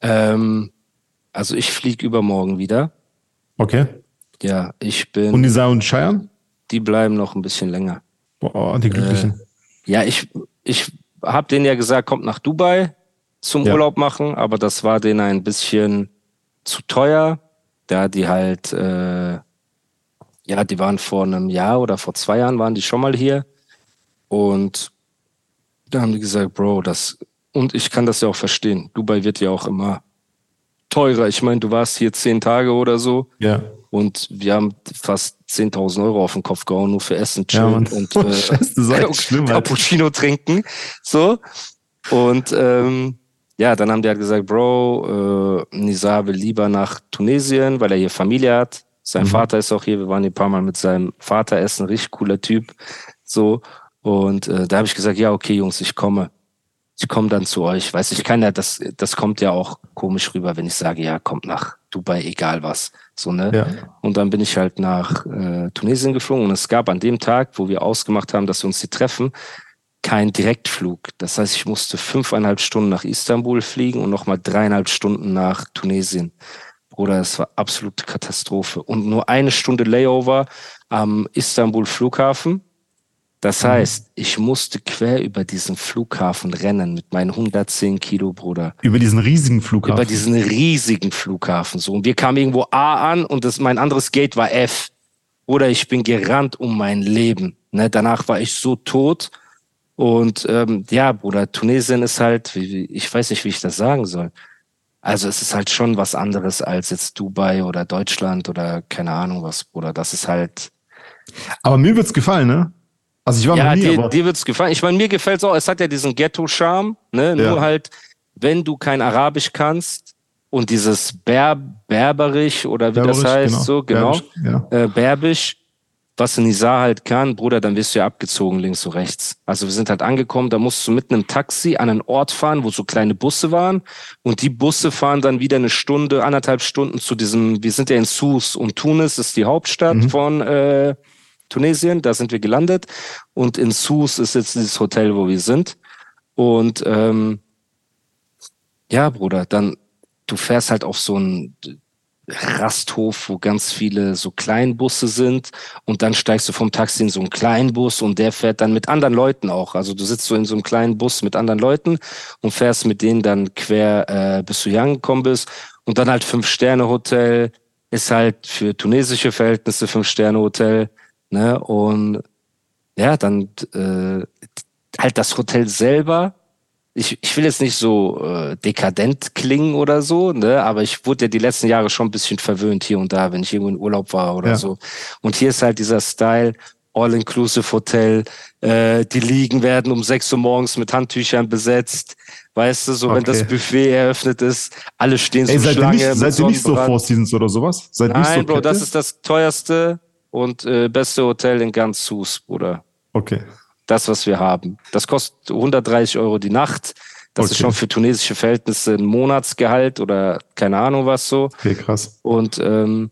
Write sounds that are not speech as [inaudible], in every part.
Ähm, also ich fliege übermorgen wieder. Okay. Ja, ich bin. Und Nisa und Cheyenne? Die bleiben noch ein bisschen länger. Boah, die Glücklichen. Äh, ja, ich, ich habe denen ja gesagt, kommt nach Dubai zum Ja. Urlaub machen, aber das war denen ein bisschen zu teuer. Da die halt, äh, ja, die waren vor einem Jahr oder vor zwei Jahren waren die schon mal hier. Und da haben die gesagt, Bro, das, und ich kann das ja auch verstehen. Dubai wird ja auch immer teurer. Ich meine, du warst hier zehn Tage oder so. Ja. Und wir haben fast 10.000 Euro auf den Kopf gehauen, nur für Essen, Ja, chillen Mann. und [laughs] äh, Scheiße, schlimm. Cappuccino trinken. So. Und ähm, ja, dann haben die halt gesagt, Bro, äh, Nizar will lieber nach Tunesien, weil er hier Familie hat. Sein Mhm. Vater ist auch hier. Wir waren hier ein paar Mal mit seinem Vater essen. Richtig cooler Typ. So. Und äh, da habe ich gesagt, ja, okay, Jungs, ich komme. Ich komme dann zu euch. Weiß ich kann ja, das, das kommt ja auch komisch rüber, wenn ich sage, ja, kommt nach Dubai, egal was. So, ne? Ja. Und dann bin ich halt nach äh, Tunesien geflogen und es gab an dem Tag, wo wir ausgemacht haben, dass wir uns hier treffen, keinen Direktflug. Das heißt, ich musste fünfeinhalb Stunden nach Istanbul fliegen und nochmal dreieinhalb Stunden nach Tunesien. Bruder, es war absolute Katastrophe. Und nur eine Stunde Layover am Istanbul Flughafen. Das heißt, ich musste quer über diesen Flughafen rennen mit meinen 110 Kilo, Bruder Über diesen riesigen Flughafen. über diesen riesigen Flughafen so. Und wir kamen irgendwo A an und das, mein anderes Gate war F. Oder ich bin gerannt um mein Leben. Ne, danach war ich so tot. Und ähm, ja, Bruder, Tunesien ist halt, ich weiß nicht, wie ich das sagen soll. Also es ist halt schon was anderes als jetzt Dubai oder Deutschland oder keine Ahnung was, Bruder. Das ist halt. aber mir wird's gefallen, ne? Also ich war Ja, nie, dir, dir wird's gefallen. Ich meine, mir gefällt's auch. Es hat ja diesen Ghetto-Charme, ne? Ja. Nur halt, wenn du kein Arabisch kannst und dieses Ber Berberisch oder wie das Berberisch, heißt, so, genau, Berbisch, Ja. äh, Berbisch, was Nizar halt kann, Bruder, dann wirst du ja abgezogen links und rechts. Also wir sind halt angekommen, da musst du mit einem Taxi an einen Ort fahren, wo so kleine Busse waren und die Busse fahren dann wieder eine Stunde, anderthalb Stunden zu diesem, wir sind ja in Sousse und Tunis ist die Hauptstadt Mhm. von äh, Tunesien, da sind wir gelandet. Und in Sousse ist jetzt dieses Hotel, wo wir sind. Und ähm, ja, Bruder, dann du fährst halt auf so einen Rasthof, wo ganz viele so Kleinbusse sind. Und dann steigst du vom Taxi in so einen kleinen Bus und der fährt dann mit anderen Leuten auch. Also du sitzt so in so einem kleinen Bus mit anderen Leuten und fährst mit denen dann quer, äh, bis du hier angekommen bist. Und dann halt Fünf-Sterne-Hotel ist halt für tunesische Verhältnisse Fünf-Sterne-Hotel, ne? Und ja, dann äh, halt das Hotel selber ich, ich will jetzt nicht so äh, dekadent klingen oder so, ne, aber ich wurde ja die letzten Jahre schon ein bisschen verwöhnt hier und da, wenn ich irgendwo in Urlaub war oder Ja. so. Und hier ist halt dieser Style, All-Inclusive Hotel, äh, die Liegen werden um 6 Uhr morgens mit Handtüchern besetzt. Weißt du, so wenn Okay. das Buffet eröffnet ist, alle stehen so Ey, seid ihr Schlange nicht, mit seid ihr nicht so. Four Seasons oder sowas? Seid nicht Nein, so Bro, Kette? das ist das teuerste und äh, beste Hotel in ganz Sus, Bruder Okay. das, was wir haben. Das kostet 130 Euro die Nacht. Das ist Okay. schon für tunesische Verhältnisse ein Monatsgehalt oder keine Ahnung was so. Okay, krass. Und ähm,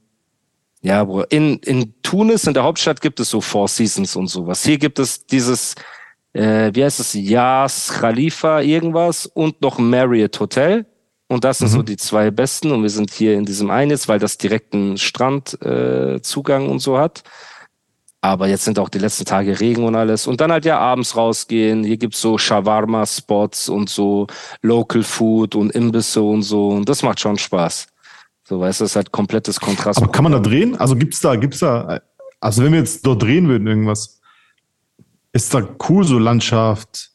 ja, Bro, in, in Tunis, in der Hauptstadt, gibt es so Four Seasons und sowas. Hier gibt es dieses, äh, wie heißt es, Yas Khalifa irgendwas und noch Marriott Hotel. Und das sind so die zwei besten. Und wir sind hier in diesem einen jetzt, weil das direkten Strandzugang äh, und so hat. Aber jetzt sind auch die letzten Tage Regen und alles. Und dann halt ja abends rausgehen. Hier gibt's so Shawarma-Spots und so Local Food und Imbisse und so. Und das macht schon Spaß. So, weißt du, das ist halt komplettes Kontrast. Aber kann man da drehen? Also gibt's da, gibt's da, also wenn wir jetzt dort drehen würden, irgendwas, ist da cool, so Landschaft,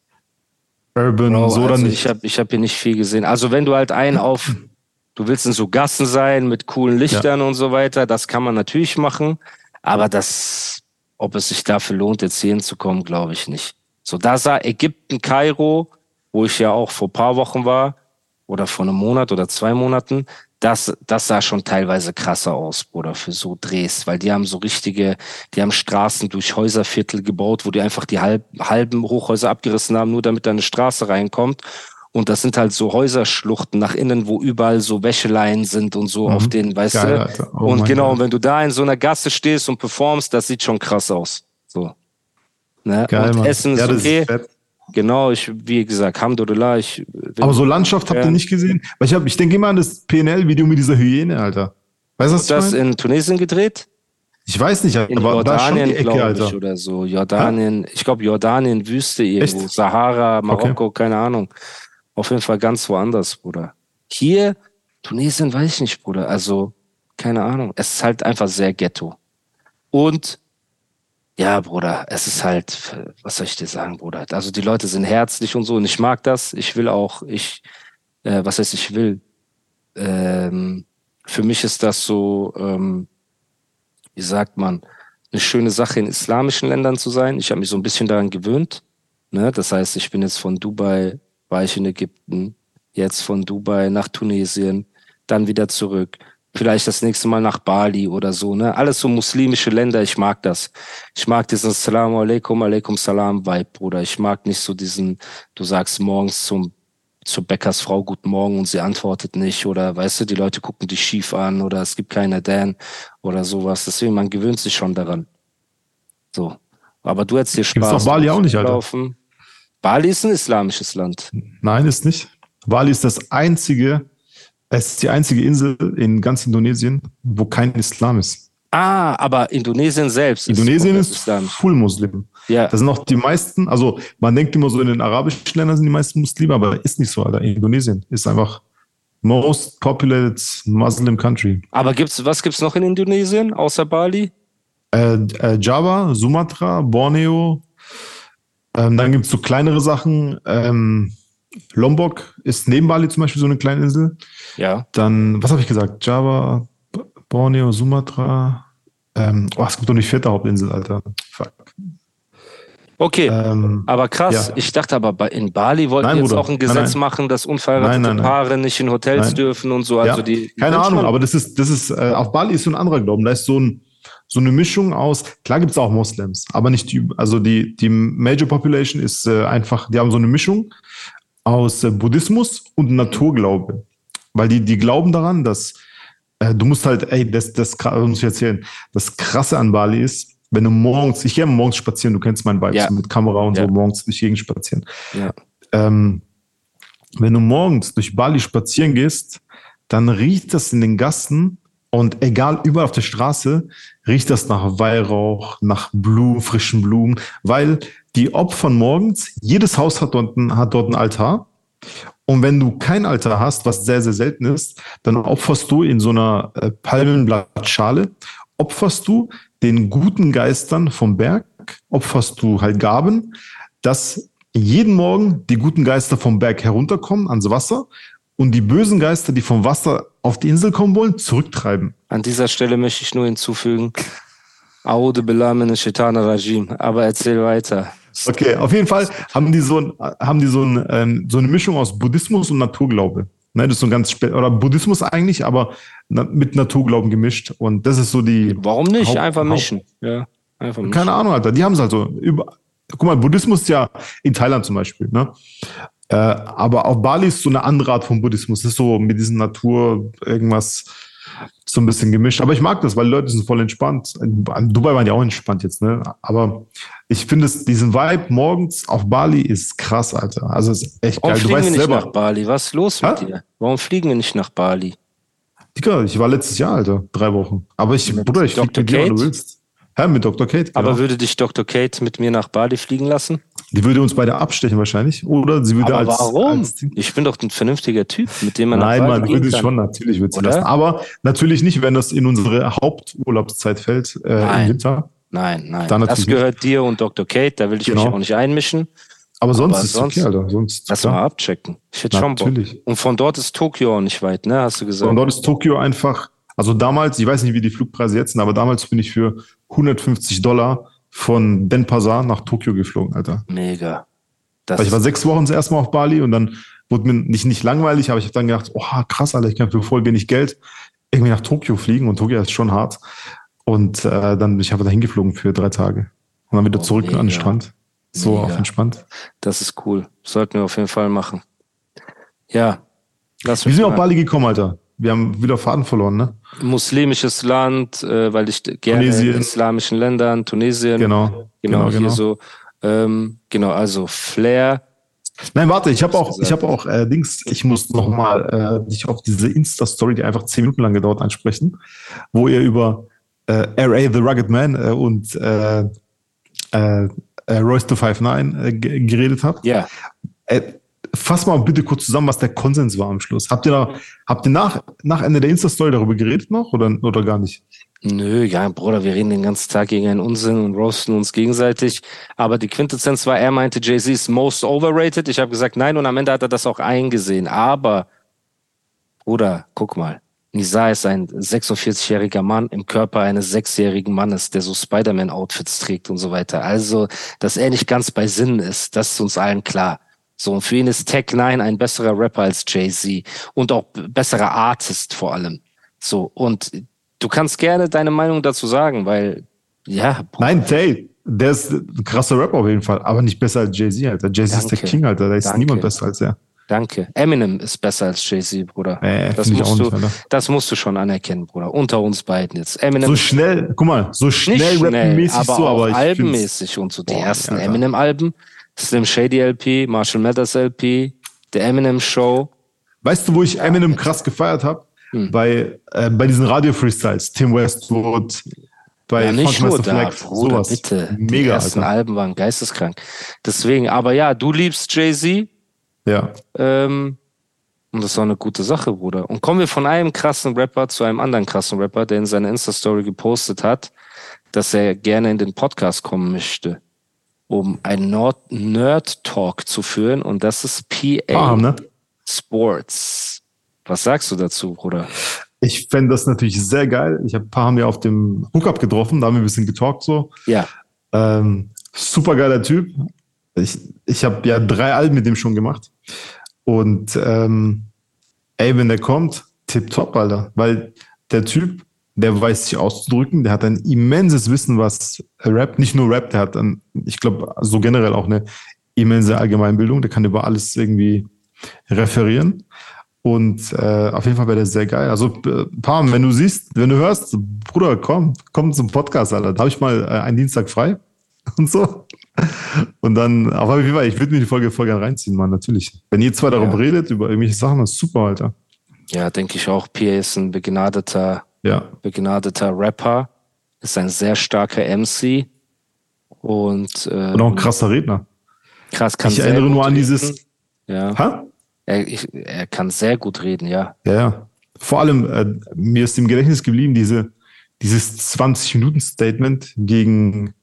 Urban Bro, so also nicht? Ich habe ich hab hier nicht viel gesehen. Also wenn du halt einen auf, du willst in so Gassen sein mit coolen Lichtern und so weiter, das kann man natürlich machen. Aber das, ob es sich dafür lohnt, jetzt hier hinzukommen, glaube ich nicht. So, da sah Ägypten, Kairo, wo ich ja auch vor paar Wochen war, oder vor einem Monat oder zwei Monaten, das, das sah schon teilweise krasser aus, Bruder, für so Drehs, weil die haben so richtige, die haben Straßen durch Häuserviertel gebaut, wo die einfach die halb, halben Hochhäuser abgerissen haben, nur damit da eine Straße reinkommt. Und das sind halt so Häuserschluchten nach innen, wo überall so Wäscheleien sind und so mhm. auf den, weißt Geil, du? Oh und genau, God. wenn du da in so einer Gasse stehst und performst, das sieht schon krass aus. So. Ne? Geil, und Mann. Essen ist ja, okay. Ist genau, ich, wie gesagt, Hamdulillah, ich. Aber so Landschaft habt ihr nicht gesehen? Weil ich, hab, ich denke immer an das PNL-Video mit dieser Hyäne, Alter. Weißt du, was das in Tunesien gedreht? Ich weiß nicht, in aber Jordanien, glaube ich, oder so. Jordanien, ha? ich glaube Jordanien, Wüste irgendwo, Echt? Sahara, Marokko, okay. keine Ahnung. Auf jeden Fall ganz woanders, Bruder. Hier, Tunesien, weiß ich nicht, Bruder. Also, keine Ahnung. Es ist halt einfach sehr ghetto. Und ja, Bruder, es ist halt, was soll ich dir sagen, Bruder? Also die Leute sind herzlich und so und ich mag das. Ich will auch, ich, äh, was heißt ich will? Ähm, für mich ist das so, ähm, wie sagt man, eine schöne Sache in islamischen Ländern zu sein. Ich habe mich so ein bisschen daran gewöhnt. Ne? Das heißt, ich bin jetzt von Dubai, war ich in Ägypten, jetzt von Dubai nach Tunesien, dann wieder zurück vielleicht das nächste Mal nach Bali oder so, ne? Alles so muslimische Länder, ich mag das. Ich mag diesen Salamu alaikum, alaikum salam Vibe, Bruder. Ich mag nicht so diesen, du sagst morgens zum, zur Bäckersfrau Guten Morgen und sie antwortet nicht oder weißt du, die Leute gucken dich schief an oder es gibt keine Dan oder sowas. Deswegen, man gewöhnt sich schon daran. So. Aber du hättest dir Spaß. Gibt's doch Bali auch nicht, Alter. Laufen. Bali ist ein islamisches Land. Nein, ist nicht. Bali ist das einzige es ist die einzige Insel in ganz Indonesien, wo kein Islam ist. Ah, aber Indonesien selbst. Indonesien ist, ist full Muslim. Ja. Das sind auch die meisten, also man denkt immer so, in den arabischen Ländern sind die meisten Muslime, aber ist nicht so, Alter. Indonesien ist einfach most populated Muslim country. Aber gibt's, was gibt's noch in Indonesien, außer Bali? Äh, äh, Java, Sumatra, Borneo. Ähm, dann gibt's so kleinere Sachen. Ähm, Lombok ist neben Bali zum Beispiel so eine kleine Insel. Ja. Dann, was habe ich gesagt? Java, Borneo, Sumatra. Ähm, oh, es gibt doch nicht vierte Hauptinsel, Alter. Fuck. Okay, ähm, aber krass. Ja. Ich dachte aber, in Bali wollten nein, jetzt auch ein Gesetz nein, nein. machen, dass unverheiratete Paare nicht in Hotels dürfen und so. Also ja. die, Keine Ahnung, aber das ist, das ist, äh, auf Bali ist so ein anderer Glauben. Da ist so ein, so eine Mischung aus, klar gibt es auch Moslems, aber nicht die, also die, die Major Population ist äh, einfach, die haben so eine Mischung aus äh, Buddhismus und Naturglaube. Weil die, die glauben daran, dass äh, du musst halt, ey, das, das, das muss ich erzählen, das Krasse an Bali ist, wenn du morgens, ich gehe morgens spazieren, du kennst meinen Vibe, ja. so mit Kamera und ja. so morgens durch Gegend spazieren. Ja. Ähm, wenn du morgens durch Bali spazieren gehst, dann riecht das in den Gassen und egal, überall auf der Straße riecht das nach Weihrauch, nach Blumen, frischen Blumen, weil die Opfern morgens, jedes Haus hat dort, hat dort ein Altar. Und wenn du kein Altar hast, was sehr, sehr selten ist, dann opferst du in so einer äh, Palmenblattschale, opferst du den guten Geistern vom Berg, opferst du halt Gaben, dass jeden Morgen die guten Geister vom Berg herunterkommen ans Wasser und die bösen Geister, die vom Wasser auf die Insel kommen wollen, zurücktreiben. An dieser Stelle möchte ich nur hinzufügen, Aude Belamene Shetana Rajim. Aber erzähl weiter. Okay, auf jeden Fall haben die so, ein, haben die so, ein, ähm, so eine Mischung aus Buddhismus und Naturglaube. Ne, das ist so ein ganz oder Buddhismus eigentlich, aber mit Naturglauben gemischt. Und das ist so die. Warum nicht? Haupt, einfach mischen. Ja, einfach mischen. Keine Ahnung, Alter. Die haben es halt so. Über, guck mal, Buddhismus ist ja in Thailand zum Beispiel. Ne? Äh, aber auf Bali ist so eine andere Art von Buddhismus. Das ist so mit diesen Natur irgendwas so ein bisschen gemischt. Aber ich mag das, weil die Leute sind voll entspannt. In Dubai waren die auch entspannt jetzt, ne? Aber ich finde es, diesen Vibe morgens auf Bali ist krass, Alter. Also ist echt Warum geil. Warum fliegen wir nicht selber. nach Bali? Was ist los mit dir? Warum fliegen wir nicht nach Bali? Digga, ich war letztes Jahr, Alter. Drei Wochen. Aber ich, mit Bruder, ich fliege mit dir, wenn du willst. Ja, mit Dr. Kate. Genau. Aber würde dich Dr. Kate mit mir nach Bali fliegen lassen? Die würde uns beide abstechen wahrscheinlich. Oder sie würde Aber als. Warum? Als ich bin doch ein vernünftiger Typ, mit dem man Nein, man würde kann. schon, natürlich würde sie lassen. Aber natürlich nicht, wenn das in unsere Haupturlaubszeit fällt, äh, nein. im Winter. Nein, nein. das gehört nicht. dir und Dr. Kate, da will ich genau. mich auch nicht einmischen. Aber sonst Aber ist es okay, Alter. Sonst, lass mal abchecken. Ich hätte schon Bock. Und von dort ist Tokio auch nicht weit, ne? Hast du gesagt? Von dort ist Tokio einfach, also damals, ich weiß nicht, wie die Flugpreise jetzt sind, aber damals bin ich für 150 Dollar von Denpasar nach Tokio geflogen, Alter. Mega. Das ich war sechs Wochen zuerst mal auf Bali und dann wurde mir nicht, nicht langweilig, aber ich habe dann gedacht, oh krass, Alter, ich kann für voll wenig Geld irgendwie nach Tokio fliegen und Tokio ist schon hart. Und äh, dann bin ich einfach dahin geflogen für drei Tage. Und dann wieder oh, zurück mega. an den Strand. So mega. auf entspannt. Das ist cool. Sollten wir auf jeden Fall machen. Ja. Lass Wie sind wir auf Bali gekommen, Alter? Wir haben wieder Faden verloren, ne? Muslimisches Land, äh, weil ich gerne Tunesien. in islamischen Ländern, Tunesien. Genau. Genau, genau hier genau. so. Ähm, genau, also Flair. Nein, warte, ich habe auch, ich habe auch äh, Dings, ich muss nochmal äh, dich auf diese Insta-Story, die einfach zehn Minuten lang gedauert, ansprechen, wo ihr über äh, R.A. The Rugged Man äh, und äh, äh, äh, Royce to 59 äh, geredet habt. Ja. Äh, fass mal bitte kurz zusammen, was der Konsens war am Schluss. Habt ihr, da, habt ihr nach, nach Ende der Insta-Story darüber geredet noch oder, oder gar nicht? Nö, ja, Bruder, wir reden den ganzen Tag gegen einen Unsinn und roasten uns gegenseitig. Aber die Quintessenz war, er meinte, Jay-Z ist most overrated. Ich habe gesagt, nein, und am Ende hat er das auch eingesehen. Aber, Bruder, guck mal. Nisa ist ein 46-jähriger Mann im Körper eines sechsjährigen Mannes, der so Spider-Man-Outfits trägt und so weiter. Also, dass er nicht ganz bei Sinnen ist, das ist uns allen klar. So, und für ihn ist Tech 9 ein besserer Rapper als Jay-Z und auch besserer Artist vor allem. So, und du kannst gerne deine Meinung dazu sagen, weil, ja. Nein, Tay, der ist ein krasser Rapper auf jeden Fall, aber nicht besser als Jay-Z, Alter. Jay-Z ist der King, Alter. Da ist Danke. niemand besser als er. Danke. Eminem ist besser als Jay-Z, Bruder. Äh, das, musst du, nicht, das musst du schon anerkennen, Bruder. Unter uns beiden jetzt. Eminem. So schnell, guck mal, so schnell, rappenmäßig aber so, aber albenmäßig und so. Die boah, ersten Eminem-Alben, Slim Shady LP, Marshall Mathers LP, der Eminem Show. Weißt du, wo ich Eminem krass gefeiert habe? Hm. Bei, äh, bei diesen Radio-Freestyles, Tim Westwood, bei ja, nicht nur da, Flex, Bruder, sowas. bitte. Mega, Die ersten Alter. Alben waren geisteskrank. Deswegen, aber ja, du liebst Jay-Z, ja. Ähm, und das auch eine gute Sache, Bruder. Und kommen wir von einem krassen Rapper zu einem anderen krassen Rapper, der in seiner Insta-Story gepostet hat, dass er gerne in den Podcast kommen möchte, um einen Nerd-Talk zu führen. Und das ist PA ah, ne? Sports. Was sagst du dazu, Bruder? Ich fände das natürlich sehr geil. Ich habe ein paar haben wir auf dem Hookup getroffen, da haben wir ein bisschen getalkt so. Ja. Ähm, super geiler Typ. Ich, ich habe ja drei Alben mit dem schon gemacht. Und ähm, ey, wenn der kommt, tipptopp, Alter. Weil der Typ, der weiß sich auszudrücken, der hat ein immenses Wissen, was Rap, nicht nur Rap, der hat dann, ich glaube, so generell auch eine immense Allgemeinbildung, der kann über alles irgendwie referieren. Und äh, auf jeden Fall wäre der sehr geil. Also, äh, Pam, wenn du siehst, wenn du hörst, Bruder, komm, komm zum Podcast, Alter. Da habe ich mal äh, einen Dienstag frei [laughs] und so. Und dann, auf jeden Fall, ich würde mir die Folge voll gerne reinziehen, Mann, natürlich. Wenn ihr zwei ja. darüber redet, über irgendwelche Sachen, das ist super, Alter. Ja, denke ich auch. Pia ist ein begnadeter, ja. begnadeter Rapper, ist ein sehr starker MC und, ähm, und auch ein krasser Redner. Krass, kann Ich erinnere nur an dieses. Ja. Ha? Er, ich, er kann sehr gut reden, ja. Ja, ja. Vor allem, äh, mir ist im Gedächtnis geblieben, diese, dieses 20-Minuten-Statement gegen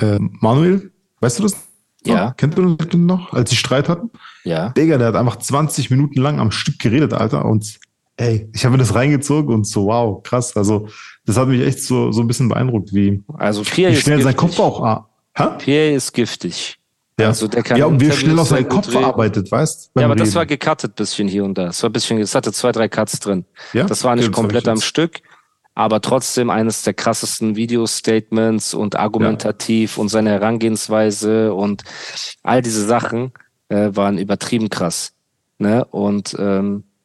äh, Manuel, weißt du das? Ja. Oh, kennt du das noch, als sie Streit hatten? Ja. Digga, der hat einfach 20 Minuten lang am Stück geredet, Alter. Und ey, ich habe mir das reingezogen und so, wow, krass. Also, das hat mich echt so, so ein bisschen beeindruckt, wie, also wie schnell sein Kopf auch. Ah, hä? Pierre ist giftig. Ja, also der kann ja und wie schnell auch sein Kopf verarbeitet, weißt Ja, aber Reden. das war gecuttet bisschen hier und da. Es war ein bisschen, es hatte zwei, drei Cuts drin. Ja? Das war nicht komplett am Stück aber trotzdem eines der krassesten Video-Statements und argumentativ ja. und seine Herangehensweise und all diese Sachen äh, waren übertrieben krass. Ne? Und ähm,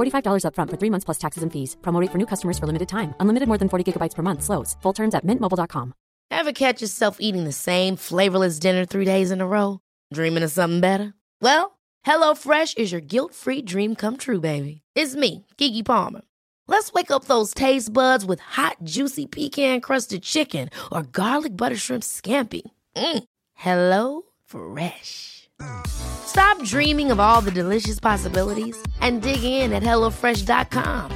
$45 up front for three months plus taxes and fees. Promo for new customers for limited time. Unlimited more than 40 gigabytes per month. Slows. Full terms at mintmobile.com. Ever catch yourself eating the same flavorless dinner three days in a row? Dreaming of something better? Well, HelloFresh is your guilt-free dream come true, baby. It's me, Kiki Palmer. Let's wake up those taste buds with hot, juicy pecan-crusted chicken or garlic butter shrimp scampi. Mm. Hello Fresh. Stop dreaming of all the delicious possibilities and dig in at HelloFresh.com.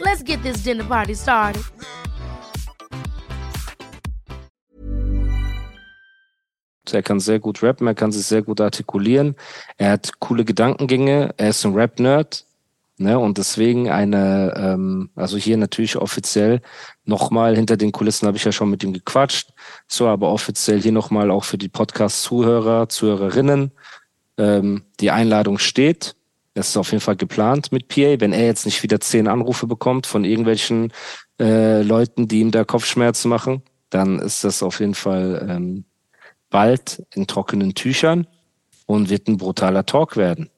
Let's get this dinner party started. Er kann sehr gut rappen, er kann sich sehr gut artikulieren, er hat coole Gedankengänge, er ist ein Rap-Nerd, ne? Und deswegen eine, ähm, also hier natürlich offiziell nochmal hinter den Kulissen habe ich ja schon mit ihm gequatscht, so aber offiziell hier nochmal auch für die Podcast-Zuhörer, Zuhörerinnen. Ähm, die Einladung steht. Es ist auf jeden Fall geplant mit PA. Wenn er jetzt nicht wieder zehn Anrufe bekommt von irgendwelchen äh, Leuten, die ihm da Kopfschmerzen machen, dann ist das auf jeden Fall ähm, bald in trockenen Tüchern und wird ein brutaler Talk werden.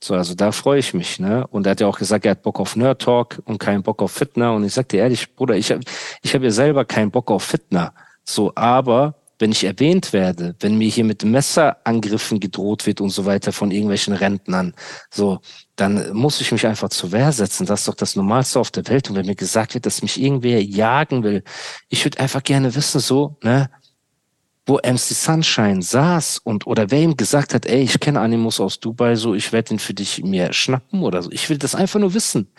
So, also da freue ich mich, ne? Und er hat ja auch gesagt, er hat Bock auf Nerd Talk und keinen Bock auf Fitner. Und ich sag dir ehrlich, Bruder, ich habe ich hab ja selber keinen Bock auf Fitner. So, aber wenn ich erwähnt werde, wenn mir hier mit Messerangriffen gedroht wird und so weiter von irgendwelchen Rentnern, so, dann muss ich mich einfach zur Wehr setzen. Das ist doch das Normalste auf der Welt. Und wenn mir gesagt wird, dass mich irgendwer jagen will, ich würde einfach gerne wissen, so, ne, wo MC Sunshine saß und oder wer ihm gesagt hat, ey, ich kenne Animus aus Dubai, so ich werde ihn für dich mir schnappen oder so. Ich will das einfach nur wissen.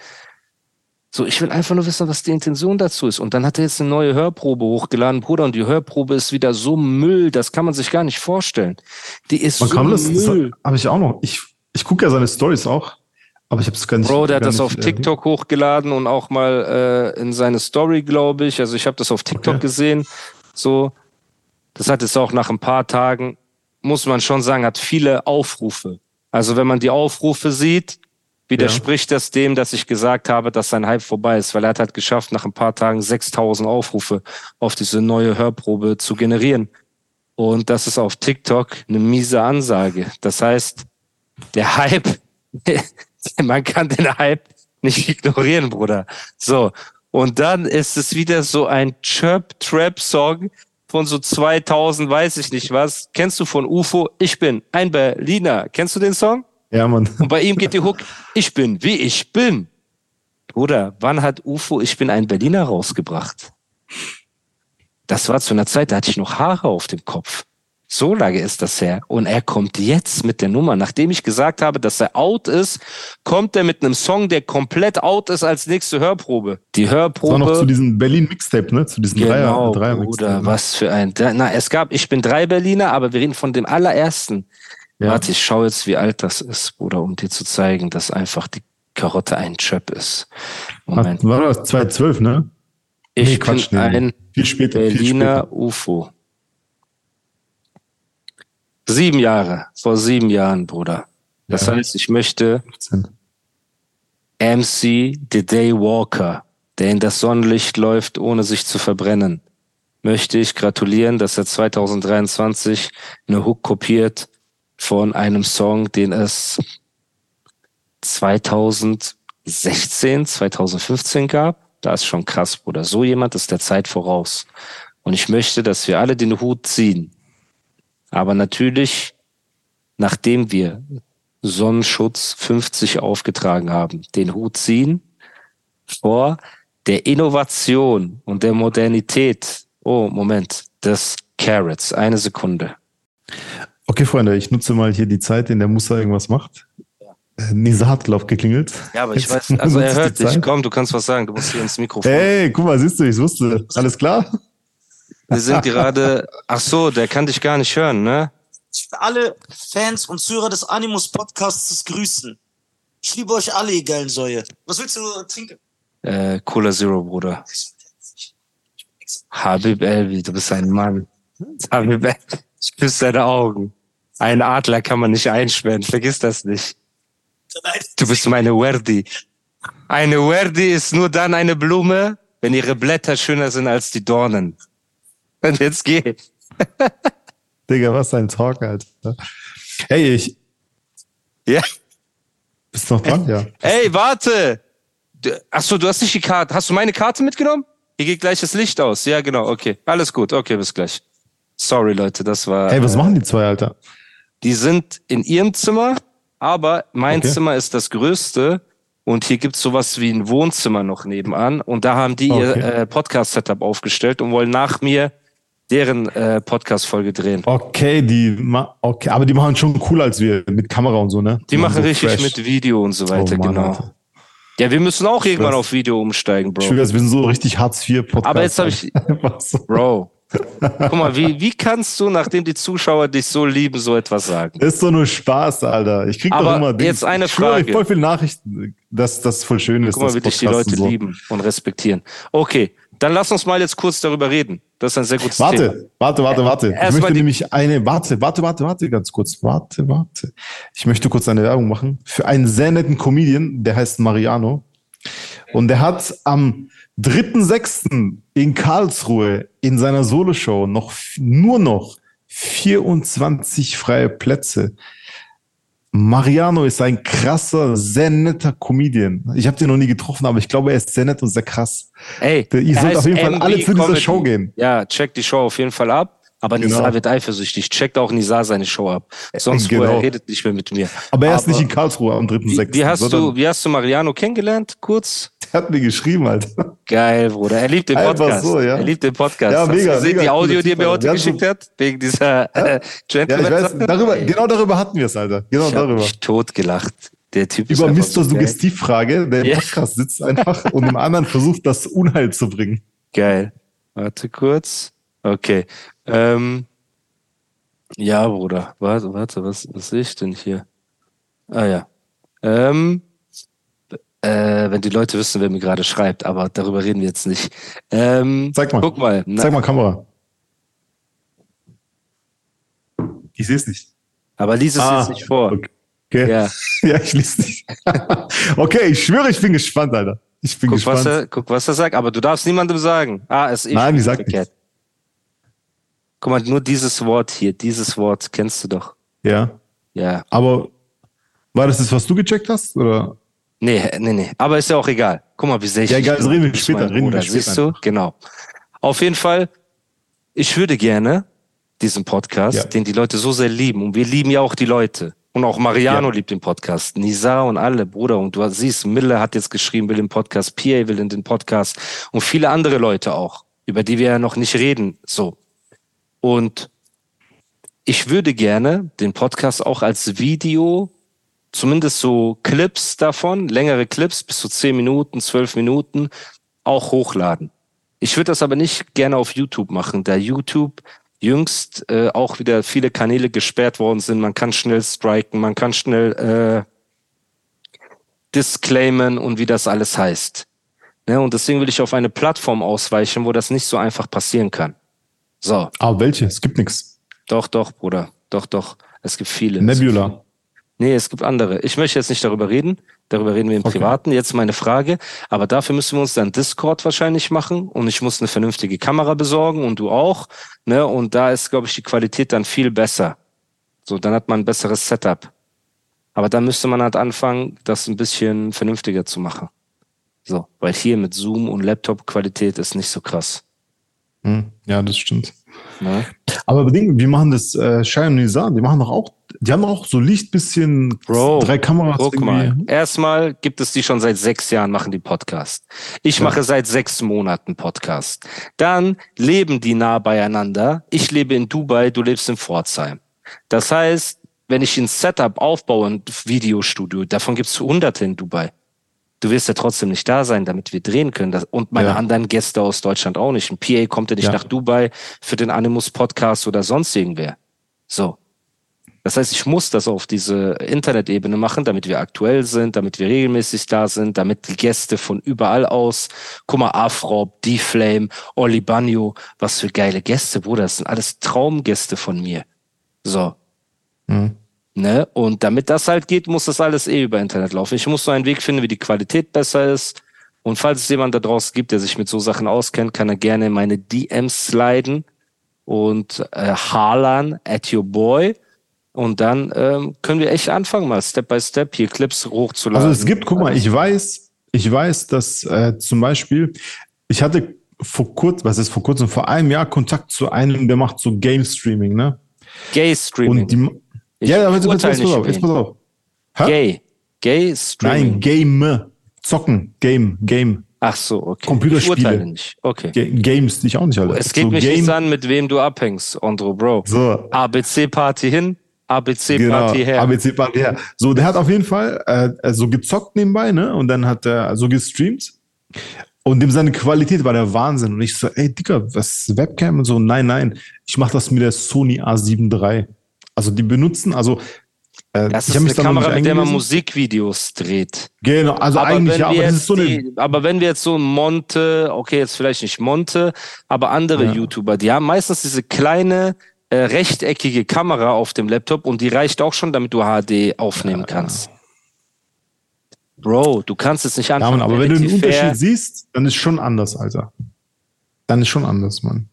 So, ich will einfach nur wissen, was die Intention dazu ist. Und dann hat er jetzt eine neue Hörprobe hochgeladen, Bruder, und die Hörprobe ist wieder so Müll, das kann man sich gar nicht vorstellen. Die ist Man so kann das, Müll. habe ich auch noch. Ich, ich gucke ja seine Stories auch, aber ich habe es gar nicht. Bro, der hat das auf äh, TikTok hochgeladen und auch mal äh, in seine Story, glaube ich. Also ich habe das auf TikTok Okay. gesehen. So, das hat jetzt auch nach ein paar Tagen, muss man schon sagen, hat viele Aufrufe. Also wenn man die Aufrufe sieht, widerspricht das dem, dass ich gesagt habe, dass sein Hype vorbei ist, weil er hat halt geschafft, nach ein paar Tagen 6000 Aufrufe auf diese neue Hörprobe zu generieren. Und das ist auf TikTok eine miese Ansage. Das heißt, der Hype, [laughs] man kann den Hype nicht ignorieren, Bruder. So. Und dann ist es wieder so ein Chirp-Trap-Song von so 2000, weiß ich nicht was. Kennst du von UFO? Ich bin ein Berliner. Kennst du den Song? Ja, Mann. Und bei ihm geht die Hook, ich bin, wie ich bin. Bruder, wann hat UFO Ich bin ein Berliner rausgebracht? Das war zu einer Zeit, da hatte ich noch Haare auf dem Kopf. So lange ist das her. Und er kommt jetzt mit der Nummer. Nachdem ich gesagt habe, dass er out ist, kommt er mit einem Song, der komplett out ist als nächste Hörprobe. Die Das war noch zu Hörprobe. diesem Berlin Mixtape, ne? Zu diesem Genau, Dreier, Dreier Bruder, Mixtape. was für ein. Na, es gab, ich bin drei Berliner, aber wir reden von dem allerersten. Ja. Warte, ich schau jetzt, wie alt das ist, Bruder, um dir zu zeigen, dass einfach die Karotte ein Chöp ist. Moment. War das 2012, ne? ich nee, Quatsch, bin nee, ein Viel später. Viel Berliner später. UFO. Sieben Jahre, vor sieben Jahren, Bruder. Das Ja. heißt, ich möchte 15. MC The Day Walker, der in das Sonnenlicht läuft, ohne sich zu verbrennen, möchte ich gratulieren, dass er 2023 eine Hook kopiert von einem Song, den es 2016, 2015 gab. Da ist schon krass, Bruder. So jemand ist der Zeit voraus. Und ich möchte, dass wir alle den Hut ziehen. Aber natürlich, nachdem wir Sonnenschutz 50 aufgetragen haben, den Hut ziehen vor der Innovation und der Modernität. Oh, Moment, des Carrots. Eine Sekunde. Okay, Freunde, ich nutze mal hier die Zeit, in der Musa irgendwas macht. Äh, Nisa hat, glaub geklingelt. Ja, aber ich Jetzt weiß, also er ich hört dich. Komm, du kannst was sagen. Du musst hier ins Mikrofon. Hey, guck mal, siehst du, ich wusste. Alles klar? Wir sind gerade, ach so, der kann dich gar nicht hören, ne? Ich will alle Fans und Zuhörer des Animus Podcasts grüßen. Ich liebe euch alle, ihr geilen Säue. Was willst du trinken? Äh, Cola Zero, Bruder. Habib Elvi, du bist ein Mann. Habib Elvi, ich küsse deine Augen. Ein Adler kann man nicht einsperren, vergiss das nicht. Du bist meine Verdi. Eine Verdi ist nur dann eine Blume, wenn ihre Blätter schöner sind als die Dornen. Und jetzt geh. Digga, was ein Talk, Alter. Hey, ich. Ja. Bist du noch dran? Ja. Ey, warte! Du- Ach so, du hast nicht die Karte. Hast du meine Karte mitgenommen? Hier geht gleich das Licht aus. Ja, genau. Okay. Alles gut. Okay, bis gleich. Sorry, Leute, das war. Hey, was äh, machen die zwei, Alter? Die sind in ihrem Zimmer, aber mein Okay. Zimmer ist das größte. Und hier gibt's sowas wie ein Wohnzimmer noch nebenan. Und da haben die ihr Okay. äh, Podcast-Setup aufgestellt und wollen nach mir deren äh, Podcast-Folge drehen. Okay, die okay, aber die machen schon cooler als wir mit Kamera und so, ne? Die machen so richtig fresh. mit Video und so weiter, Oh Mann, genau. Alter. Ja, wir müssen auch irgendwann auf Video umsteigen, Ich Bro. will, das, wir sind so richtig Hartz IV Podcast. Aber jetzt habe ich. [laughs] Bro, guck mal, wie, wie kannst du, nachdem die Zuschauer dich so lieben, so etwas sagen? Ist doch nur Spaß, Alter. Ich krieg Aber doch immer Dings. jetzt eine ich schwöre, Frage. voll viele Nachrichten, dass das voll schön ist. Guck mal, wie dich die Leute so. lieben und respektieren. Okay, dann lass uns mal jetzt kurz darüber reden. Das ist ein sehr gutes Thema. Warte, warte, warte, warte. Ich möchte nämlich eine, warte, warte, warte, warte, ganz kurz. Warte, warte. Ich möchte kurz eine Werbung machen für einen sehr netten Comedian, der heißt Mariano. Und der hat am 3.6. in Karlsruhe in seiner Soloshow noch nur noch 24 freie Plätze. Mariano ist ein krasser, sehr netter Comedian. Ich habe den noch nie getroffen, aber ich glaube, er ist sehr nett und sehr krass. Ey, Ihr er sollt heißt auf jeden Fall alle zu dieser Comedy. Show gehen. Ja, checkt die Show auf jeden Fall ab. Aber Genau. Nizar wird eifersüchtig. Checkt auch Nizar seine Show ab. Sonst Genau. er redet nicht mehr mit mir. Aber er ist nicht in Karlsruhe am 3.6. Wie, wie, hast sondern du, wie hast du Mariano kennengelernt? Kurz? Der hat mir geschrieben, Alter. Geil, Bruder. Er liebt den Podcast. so, ja. Er liebt den Podcast. Ja, Hast mega, du gesehen, mega die Audio, cooler die er mir heute geschickt hat? Wegen dieser äh, Ja, ich weiß, darüber, genau darüber hatten wir es, Alter. Genau Ich darüber. mich totgelacht. Der Typ Über Mr. Suggestivfrage, der im Ja. Podcast sitzt einfach und dem anderen versucht, das Unheil zu bringen. Geil. Warte kurz. Okay. Ähm, ja, Bruder. Warte, warte, was, was sehe ich denn hier? Ah ja. Ähm, äh, wenn die Leute wissen, wer mir gerade schreibt, aber darüber reden wir jetzt nicht. Ähm, Zeig mal. Guck mal. Na, Zeig mal Kamera. Ich sehe es nicht. Aber lies es Ah, jetzt nicht vor. Okay. okay. Ja. [laughs] Ja, ich lese nicht. [laughs] okay, ich schwöre, ich bin gespannt, Alter. Ich bin Guck was, gespannt. er, guck, was er sagt, aber du darfst niemandem sagen. Ah, ist eh Nein, ich sag verkehrt. Guck mal, nur dieses Wort hier, dieses Wort kennst du doch. Ja. Ja. Aber war das das, was du gecheckt hast? Oder? Nee, nee, nee. Aber ist ja auch egal. Guck mal, wie sehr ich Ja, egal, das reden wir später, reden wir später Siehst du? Genau. Auf jeden Fall, ich würde gerne diesen Podcast, Ja. den die Leute so sehr lieben, und wir lieben ja auch die Leute. Und auch Mariano Ja. liebt den Podcast, Nisa und alle, Bruder. Und du siehst, Mille hat jetzt geschrieben, will den Podcast, PA will in den Podcast und viele andere Leute auch, über die wir ja noch nicht reden. So. Und ich würde gerne den Podcast auch als Video, zumindest so Clips davon, längere Clips, bis zu 10 Minuten, 12 Minuten, auch hochladen. Ich würde das aber nicht gerne auf YouTube machen, da YouTube jüngst äh, auch wieder viele Kanäle gesperrt worden sind. Man kann schnell striken, man kann schnell äh, disclaimen und wie das alles heißt. Ne? Und deswegen will ich auf eine Plattform ausweichen, wo das nicht so einfach passieren kann. So, Ah, welche? Es gibt nichts. doch, doch, Bruder. Doch, doch. Es gibt viele. Nebula. Nee, es gibt andere. Ich möchte jetzt nicht darüber reden. Darüber reden wir im Okay. Privaten. Jetzt meine Frage. Aber dafür müssen wir uns dann Discord wahrscheinlich machen und ich muss eine vernünftige Kamera besorgen und du auch. Ne? Und da ist, glaube ich, die Qualität dann viel besser. So, dann hat man ein besseres Setup. Aber dann müsste man halt anfangen, das ein bisschen vernünftiger zu machen. So, weil hier mit Zoom und Laptop-Qualität ist nicht so krass. Hm, ja, das stimmt. Ne? Aber bedingt, wir machen das äh, Shai und Nizar, die machen doch auch, die haben auch so Licht bisschen Bro, drei Kameras. Guck mal. Erstmal gibt es die schon seit sechs Jahren, machen die Podcast. Ich mache seit sechs Monaten Podcast. Dann leben die nah beieinander. Ich lebe in Dubai, du lebst in Pforzheim. Das heißt, wenn ich ein Setup aufbaue, ein Videostudio, davon gibt es hunderte in Dubai. Du wirst ja trotzdem nicht da sein, damit wir drehen können. Und meine Ja. anderen Gäste aus Deutschland auch nicht. Ein PA kommt ja nicht Ja. nach Dubai für den Animus Podcast oder sonst irgendwer. So. Das heißt, ich muss das auf diese Internetebene machen, damit wir aktuell sind, damit wir regelmäßig da sind, damit die Gäste von überall aus, guck mal, Afrop, D-Flame, Oli Banyo, was für geile Gäste, Bruder, das sind alles Traumgäste von mir. So. Mhm. Ne? Und damit das halt geht, muss das alles eh über Internet laufen. Ich muss so einen Weg finden, wie die Qualität besser ist. Und falls es jemand da draußen gibt, der sich mit so Sachen auskennt, kann er gerne in meine DMs sliden und äh, Harlan at your boy. Und dann ähm, können wir echt anfangen, mal Step by Step hier Clips hochzuladen. Also es gibt, guck mal, ich weiß, ich weiß, dass äh, zum Beispiel, ich hatte vor kurzem, was ist vor kurzem, vor einem Jahr Kontakt zu einem, der macht so Game Streaming, ne? Gay Streaming. Und die, Ich ja, aber jetzt, jetzt, pass auf, jetzt pass auf. Hä? Gay. Gay Streaming. Nein, Game. Zocken. Game, Game. Ach so, okay. Computerspiele. Ich urteile nicht. Okay. Ga- Games, ich auch nicht alle. Es geht so mich Game, nicht an, mit wem du abhängst, Andro, Bro. So, ABC-Party hin, ABC-Party genau, her. ABC Party her. So, der hat auf jeden Fall äh, so gezockt nebenbei, ne? Und dann hat er so gestreamt. Und dem seine Qualität war der Wahnsinn. Und ich so, ey, Dicker, was Webcam und so? Nein, nein, ich mache das mit der Sony A7 III. Also die benutzen, also äh, Das ist eine Kamera, mit der man. Musikvideos dreht. Genau, also eigentlich wenn ja, aber das ist so eine. die, aber wenn wir jetzt so Monte, okay, jetzt vielleicht nicht Monte, aber andere Ja. YouTuber, die haben meistens diese kleine äh, rechteckige Kamera auf dem Laptop und die reicht auch schon, damit du HD aufnehmen kannst. Bro, du kannst es nicht Ja, anfangen. Mann, aber wenn du den Unterschied fair. siehst, dann ist schon anders, Alter. Dann ist schon anders, Mann.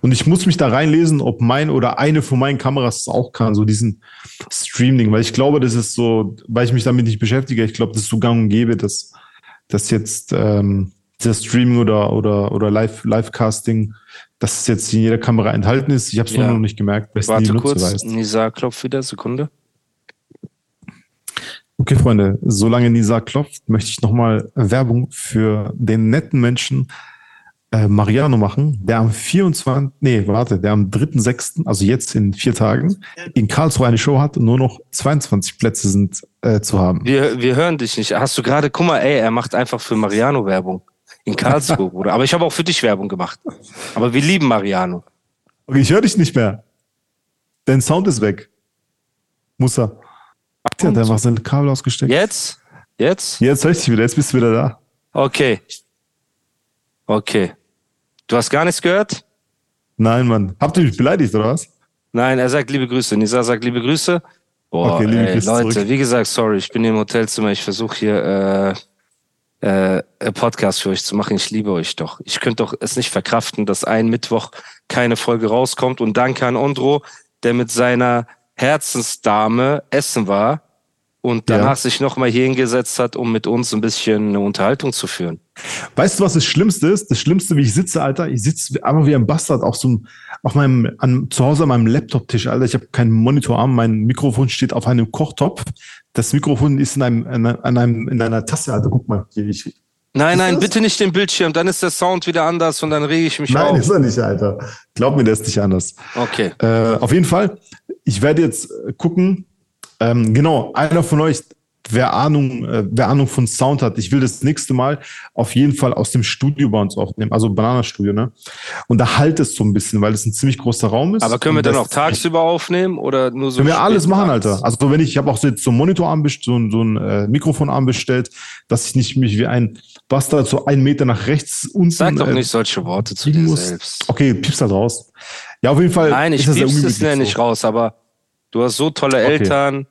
Und ich muss mich da reinlesen, ob mein oder eine von meinen Kameras auch kann, so diesen Streaming, weil ich glaube, das ist so, weil ich mich damit nicht beschäftige, ich glaube, das ist so gang und gäbe, dass, dass jetzt ähm, das Streaming oder, oder, oder Live, Livecasting, dass es jetzt in jeder Kamera enthalten ist. Ich habe es Ja. nur noch nicht gemerkt, Warte kurz, weiß. Nisa klopft wieder, Sekunde. Okay, Freunde, solange Nisa klopft, möchte ich nochmal Werbung für den netten Menschen äh, Mariano machen, der am 24., nee, warte, der am 3.6., also jetzt in vier Tagen, in Karlsruhe eine Show hat und nur noch 22 Plätze sind äh, zu haben. Wir, wir hören dich nicht. Hast du gerade, guck mal, ey, er macht einfach für Mariano Werbung. In Karlsruhe, [laughs] Bruder. Aber ich habe auch für dich Werbung gemacht. Aber wir lieben Mariano. Okay, ich höre dich nicht mehr. Dein Sound ist weg. Muss er. Der hat einfach sein Kabel ausgesteckt. Jetzt? Jetzt? Jetzt höre ich dich wieder, jetzt bist du wieder da. Okay. Okay. Du hast gar nichts gehört? Nein, Mann. Habt ihr mich beleidigt, oder was? Nein, er sagt liebe Grüße. Nisa sagt liebe Grüße. Boah, Okay, liebe ey, Grüße Leute, zurück. wie gesagt, sorry, ich bin hier im Hotelzimmer. Ich versuche hier äh, äh, einen Podcast für euch zu machen. Ich liebe euch doch. Ich könnte doch es nicht verkraften, dass ein Mittwoch keine Folge rauskommt. Und danke an Ondro, der mit seiner Herzensdame essen war und danach Ja. sich nochmal hier hingesetzt hat, um mit uns ein bisschen eine Unterhaltung zu führen. Weißt du, was das Schlimmste ist? Das Schlimmste, wie ich sitze, Alter, ich sitze einfach wie ein Bastard auf so einem, auf meinem, an, zu Hause an meinem Laptop-Tisch, Alter. Ich habe keinen Monitorarm, mein Mikrofon steht auf einem Kochtopf. Das Mikrofon ist in einem, in einem, in einer Tasse, Alter. Guck mal, hier, ich, Nein, Ist nein, das? bitte nicht den Bildschirm, dann ist der Sound wieder anders und dann rege ich mich Nein, auf. ist er nicht, Alter. Glaub mir, der ist nicht anders. Okay. Äh, auf jeden Fall, ich werde jetzt gucken. Ähm, genau, einer von euch, wer Ahnung, äh, wer Ahnung von Sound hat, ich will das nächste Mal auf jeden Fall aus dem Studio bei uns aufnehmen, also Bananastudio, ne? Und da halt es so ein bisschen, weil es ein ziemlich großer Raum ist. Aber können wir dann auch tagsüber aufnehmen oder nur so? Können wir alles machen, nachts? Alter. Also wenn ich, ich habe auch so jetzt so einen Monitorarm bestellt, so ein, so ein äh, Mikrofonarm bestellt, dass ich nicht mich wie ein Bastard so einen Meter nach rechts unten. Sag doch äh, nicht solche Worte zu dir muss. selbst. Okay, piepst halt raus. Ja, auf jeden Fall. Nein, ich piepst es nicht raus, aber du hast so tolle Okay. Eltern,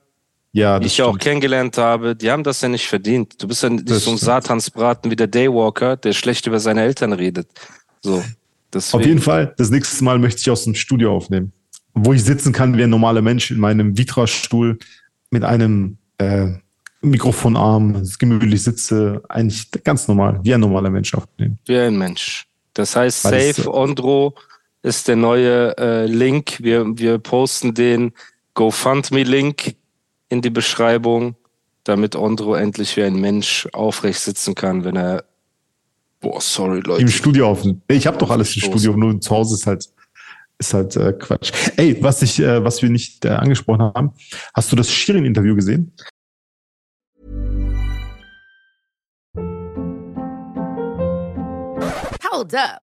Ja, die ich ja auch stimmt. kennengelernt habe, die haben das ja nicht verdient. Du bist ja nicht Das so ein stimmt. Satansbraten wie der Daywalker, der schlecht über seine Eltern redet. So. Deswegen. Auf jeden Fall, das nächste Mal möchte ich aus dem Studio aufnehmen. Wo ich sitzen kann wie ein normaler Mensch in meinem Vitra-Stuhl mit einem äh, Mikrofonarm, gemütlich sitze, eigentlich ganz normal, wie ein normaler Mensch aufnehmen. Wie ein Mensch. Das heißt, Weil Safe Ondro ist der neue äh, Link. Wir, wir posten den GoFundMe-Link in die Beschreibung, damit Ondro endlich wie ein Mensch aufrecht sitzen kann, wenn er. Boah, sorry, Leute. Im Studio aufnehmen. Ich habe doch alles im. Studio, nur zu Hause ist halt, ist halt äh, Quatsch. Ey, was ich, äh, was wir nicht äh, angesprochen haben, hast du das Shirin-Interview gesehen? Hold up.